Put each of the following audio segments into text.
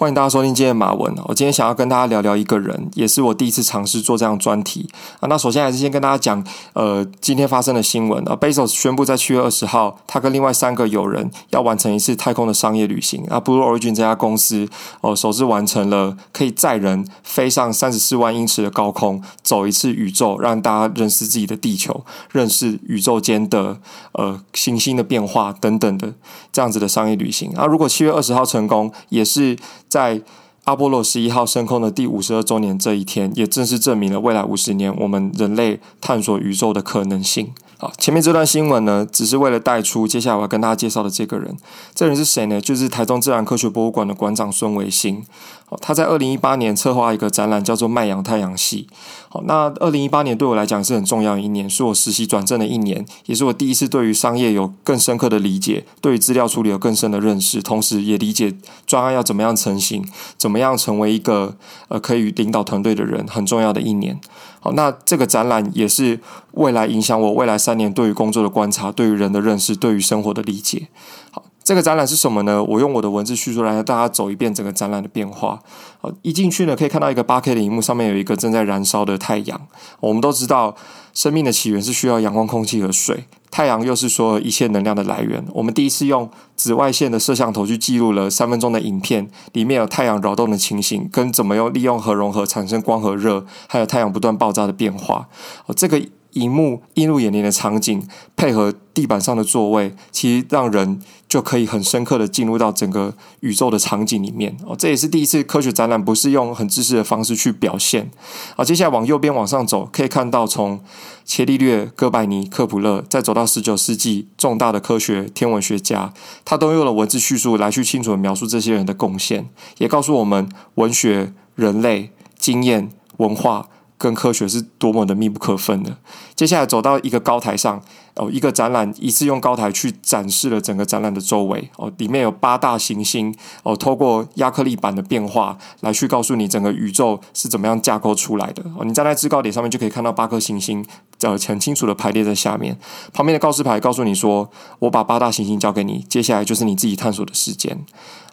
欢迎大家收听今天的马文。我今天想要跟大家聊聊一个人，也是我第一次尝试做这样专题啊。那首先还是先跟大家讲，呃，今天发生的新闻啊。Bezos 宣布在七月二十号，他跟另外三个友人要完成一次太空的商业旅行啊。Blue Origin 这家公司哦，首次完成了可以载人飞上三十四万英尺的高空，走一次宇宙，让大家认识自己的地球，认识宇宙间的呃行星的变化等等的这样子的商业旅行啊。如果七月二十号成功，也是。在阿波罗十一号升空的第五十二周年这一天，也正式证明了未来五十年我们人类探索宇宙的可能性。好，前面这段新闻呢，只是为了带出接下来我要跟大家介绍的这个人。这人是谁呢？就是台中自然科学博物馆的馆长孙维新。好，他在二零一八年策划一个展览，叫做《迈阳太阳系》。好，那二零一八年对我来讲是很重要的一年，是我实习转正的一年，也是我第一次对于商业有更深刻的理解，对于资料处理有更深的认识，同时也理解专案要怎么样成型，怎么样成为一个呃可以领导团队的人，很重要的一年。好，那这个展览也是未来影响我未来三三年对于工作的观察，对于人的认识，对于生活的理解。好，这个展览是什么呢？我用我的文字叙述来带大家走一遍整个展览的变化。好，一进去呢，可以看到一个八 K 的荧幕，上面有一个正在燃烧的太阳。我们都知道，生命的起源是需要阳光、空气和水。太阳又是所有一切能量的来源。我们第一次用紫外线的摄像头去记录了三分钟的影片，里面有太阳扰动的情形，跟怎么用利用核融合产生光和热，还有太阳不断爆炸的变化。哦，这个。荧幕映入眼帘的场景，配合地板上的座位，其实让人就可以很深刻的进入到整个宇宙的场景里面哦。这也是第一次科学展览不是用很知识的方式去表现。好，接下来往右边往上走，可以看到从伽利略、哥白尼、克普勒，再走到十九世纪重大的科学天文学家，他都用了文字叙述来去清楚的描述这些人的贡献，也告诉我们文学、人类、经验、文化。跟科学是多么的密不可分的。接下来走到一个高台上，哦，一个展览一次用高台去展示了整个展览的周围，哦，里面有八大行星，哦，透过压克力板的变化来去告诉你整个宇宙是怎么样架构出来的。哦，你站在制高点上面就可以看到八颗行星，呃，很清楚的排列在下面。旁边的告示牌告诉你说：“我把八大行星交给你，接下来就是你自己探索的时间。”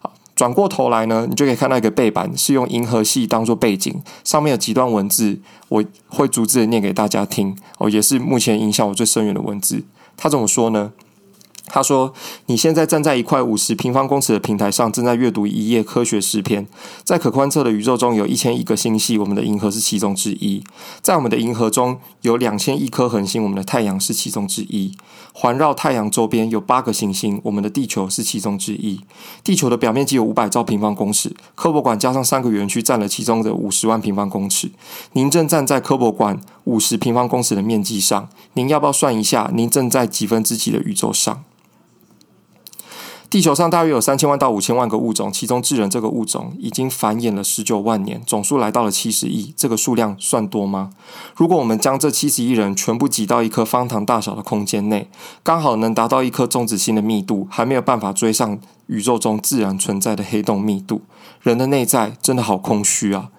好。转过头来呢，你就可以看到一个背板，是用银河系当做背景，上面有几段文字，我会逐字的念给大家听哦，也是目前影响我最深远的文字。他怎么说呢？他说：“你现在站在一块五十平方公尺的平台上，正在阅读一页科学诗篇。在可观测的宇宙中有一千亿个星系，我们的银河是其中之一。在我们的银河中有两千亿颗恒星，我们的太阳是其中之一。环绕太阳周边有八个行星，我们的地球是其中之一。地球的表面积有五百兆平方公尺，科博馆加上三个园区占了其中的五十万平方公尺。您正站在科博馆五十平方公尺的面积上，您要不要算一下，您正在几分之几的宇宙上？”地球上大约有三千万到五千万个物种，其中智人这个物种已经繁衍了十九万年，总数来到了七十亿。这个数量算多吗？如果我们将这七十亿人全部挤到一颗方糖大小的空间内，刚好能达到一颗中子星的密度，还没有办法追上宇宙中自然存在的黑洞密度。人的内在真的好空虚啊！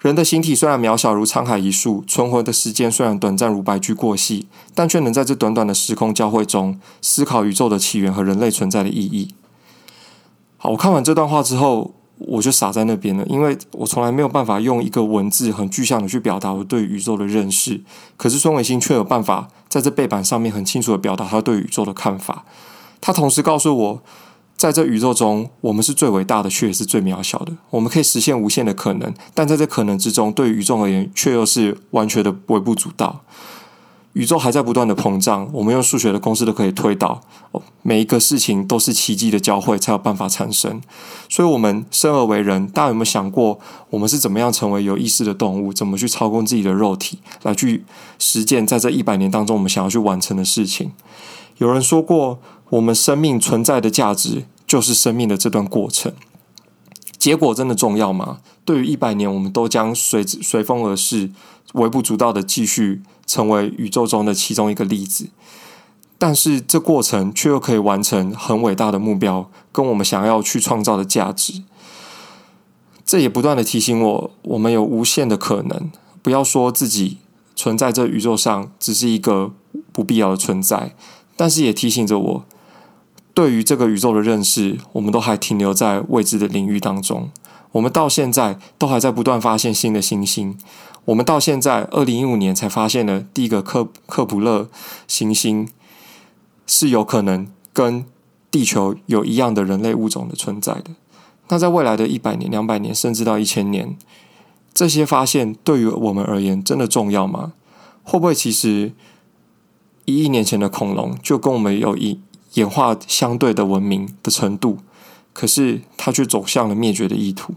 人的形体虽然渺小如沧海一粟，存活的时间虽然短暂如白驹过隙，但却能在这短短的时空交汇中思考宇宙的起源和人类存在的意义。好，我看完这段话之后，我就傻在那边了，因为我从来没有办法用一个文字很具象的去表达我对宇宙的认识，可是孙维新却有办法在这背板上面很清楚的表达他对宇宙的看法。他同时告诉我。在这宇宙中，我们是最伟大的，却也是最渺小的。我们可以实现无限的可能，但在这可能之中，对于宇宙而言，却又是完全的微不足道。宇宙还在不断的膨胀，我们用数学的公式都可以推导。每一个事情都是奇迹的交汇才有办法产生。所以，我们生而为人，大家有没有想过，我们是怎么样成为有意识的动物？怎么去操控自己的肉体，来去实践在这一百年当中我们想要去完成的事情？有人说过。我们生命存在的价值，就是生命的这段过程。结果真的重要吗？对于一百年，我们都将随随风而逝，微不足道的继续成为宇宙中的其中一个粒子。但是这过程却又可以完成很伟大的目标，跟我们想要去创造的价值。这也不断的提醒我，我们有无限的可能。不要说自己存在这宇宙上只是一个不必要的存在，但是也提醒着我。对于这个宇宙的认识，我们都还停留在未知的领域当中。我们到现在都还在不断发现新的行星。我们到现在二零一五年才发现了第一个克克普勒行星，是有可能跟地球有一样的人类物种的存在的。那在未来的一百年、两百年，甚至到一千年，这些发现对于我们而言真的重要吗？会不会其实一亿年前的恐龙就跟我们有一演化相对的文明的程度，可是它却走向了灭绝的意图？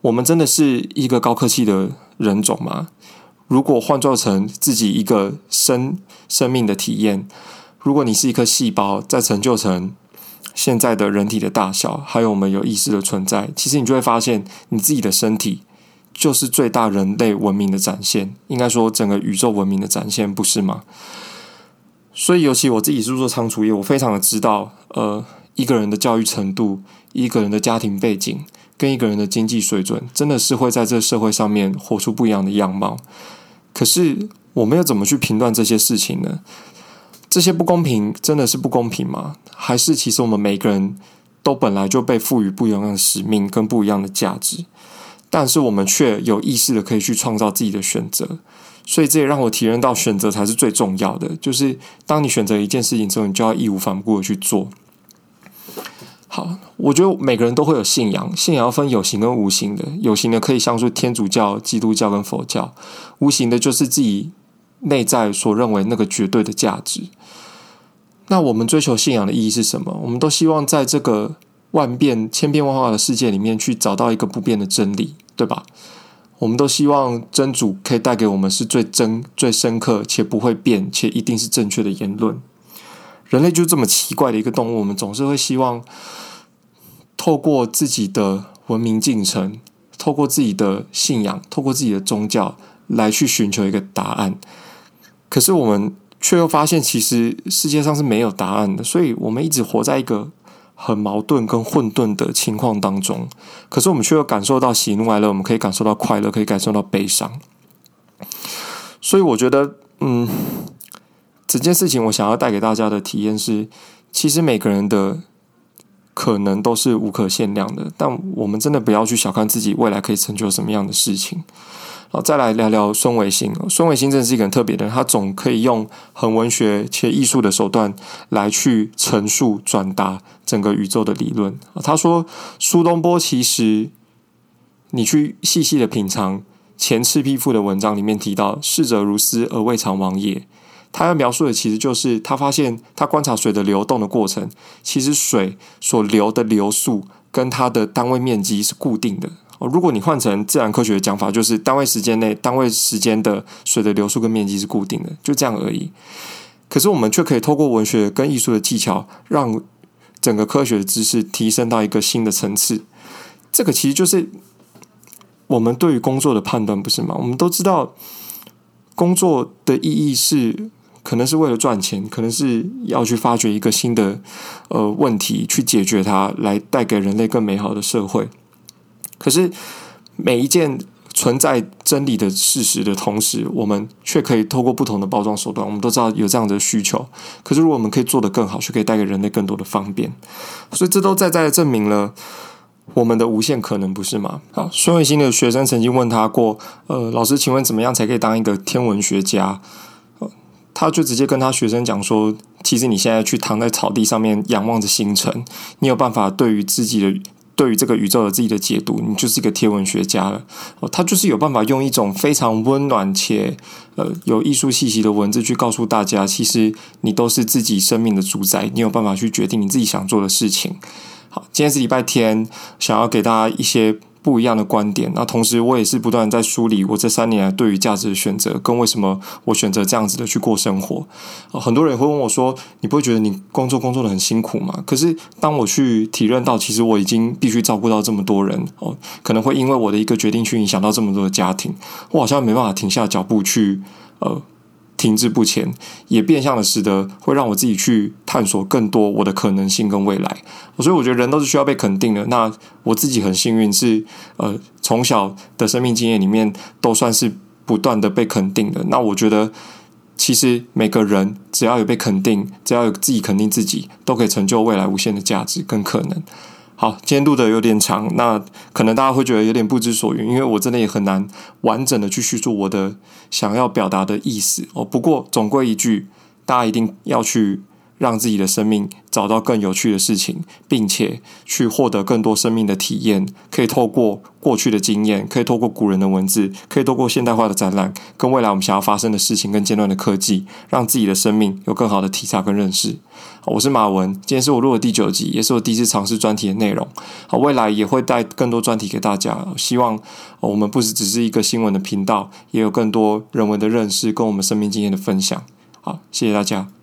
我们真的是一个高科技的人种吗？如果换作成自己一个生生命的体验，如果你是一颗细胞，再成就成现在的人体的大小，还有我们有意识的存在，其实你就会发现，你自己的身体就是最大人类文明的展现。应该说，整个宇宙文明的展现，不是吗？所以，尤其我自己是做仓储业，我非常的知道，呃，一个人的教育程度，一个人的家庭背景。跟一个人的经济水准，真的是会在这个社会上面活出不一样的样貌。可是我们要怎么去评断这些事情呢？这些不公平真的是不公平吗？还是其实我们每个人都本来就被赋予不一样的使命跟不一样的价值，但是我们却有意识的可以去创造自己的选择。所以这也让我体验到选择才是最重要的。就是当你选择一件事情之后，你就要义无反顾的去做。好，我觉得每个人都会有信仰，信仰要分有形跟无形的。有形的可以像是天主教、基督教跟佛教，无形的就是自己内在所认为那个绝对的价值。那我们追求信仰的意义是什么？我们都希望在这个万变、千变万化的世界里面去找到一个不变的真理，对吧？我们都希望真主可以带给我们是最真、最深刻且不会变且一定是正确的言论。人类就这么奇怪的一个动物，我们总是会希望。透过自己的文明进程，透过自己的信仰，透过自己的宗教来去寻求一个答案。可是我们却又发现，其实世界上是没有答案的，所以我们一直活在一个很矛盾跟混沌的情况当中。可是我们却又感受到喜怒哀乐，我们可以感受到快乐，可以感受到悲伤。所以我觉得，嗯，整件事情我想要带给大家的体验是，其实每个人的。可能都是无可限量的，但我们真的不要去小看自己未来可以成就什么样的事情。好，再来聊聊孙维新。孙维新真的是一个很特别的人，他总可以用很文学且艺术的手段来去陈述、转达整个宇宙的理论。他说，苏东坡其实，你去细细的品尝前赤壁赋的文章里面提到“逝者如斯而未尝往也”。他要描述的其实就是他发现，他观察水的流动的过程，其实水所流的流速跟它的单位面积是固定的。哦，如果你换成自然科学的讲法，就是单位时间内单位时间的水的流速跟面积是固定的，就这样而已。可是我们却可以透过文学跟艺术的技巧，让整个科学的知识提升到一个新的层次。这个其实就是我们对于工作的判断，不是吗？我们都知道工作的意义是。可能是为了赚钱，可能是要去发掘一个新的呃问题，去解决它，来带给人类更美好的社会。可是每一件存在真理的事实的同时，我们却可以透过不同的包装手段，我们都知道有这样的需求。可是如果我们可以做得更好，却可以带给人类更多的方便。所以这都在在证明了我们的无限可能，不是吗？好，孙维新的学生曾经问他过：“呃，老师，请问怎么样才可以当一个天文学家？”他就直接跟他学生讲说：“其实你现在去躺在草地上面仰望着星辰，你有办法对于自己的对于这个宇宙的自己的解读，你就是一个天文学家了。哦，他就是有办法用一种非常温暖且呃有艺术气息的文字去告诉大家，其实你都是自己生命的主宰，你有办法去决定你自己想做的事情。好，今天是礼拜天，想要给大家一些。”不一样的观点，那同时我也是不断在梳理我这三年来对于价值的选择，跟为什么我选择这样子的去过生活。很多人会问我说：“你不会觉得你工作工作的很辛苦吗？”可是当我去体认到，其实我已经必须照顾到这么多人哦，可能会因为我的一个决定去影响到这么多的家庭，我好像没办法停下脚步去呃。停滞不前，也变相的使得会让我自己去探索更多我的可能性跟未来。所以我觉得人都是需要被肯定的。那我自己很幸运是，呃，从小的生命经验里面都算是不断的被肯定的。那我觉得其实每个人只要有被肯定，只要有自己肯定自己，都可以成就未来无限的价值跟可能。好，今天录的有点长，那可能大家会觉得有点不知所云，因为我真的也很难完整的去叙述我的想要表达的意思哦。不过总归一句，大家一定要去。让自己的生命找到更有趣的事情，并且去获得更多生命的体验。可以透过过去的经验，可以透过古人的文字，可以透过现代化的展览，跟未来我们想要发生的事情，跟尖端的科技，让自己的生命有更好的体察跟认识。我是马文，今天是我录的第九集，也是我第一次尝试专题的内容。好，未来也会带更多专题给大家。希望我们不是只是一个新闻的频道，也有更多人文的认识跟我们生命经验的分享。好，谢谢大家。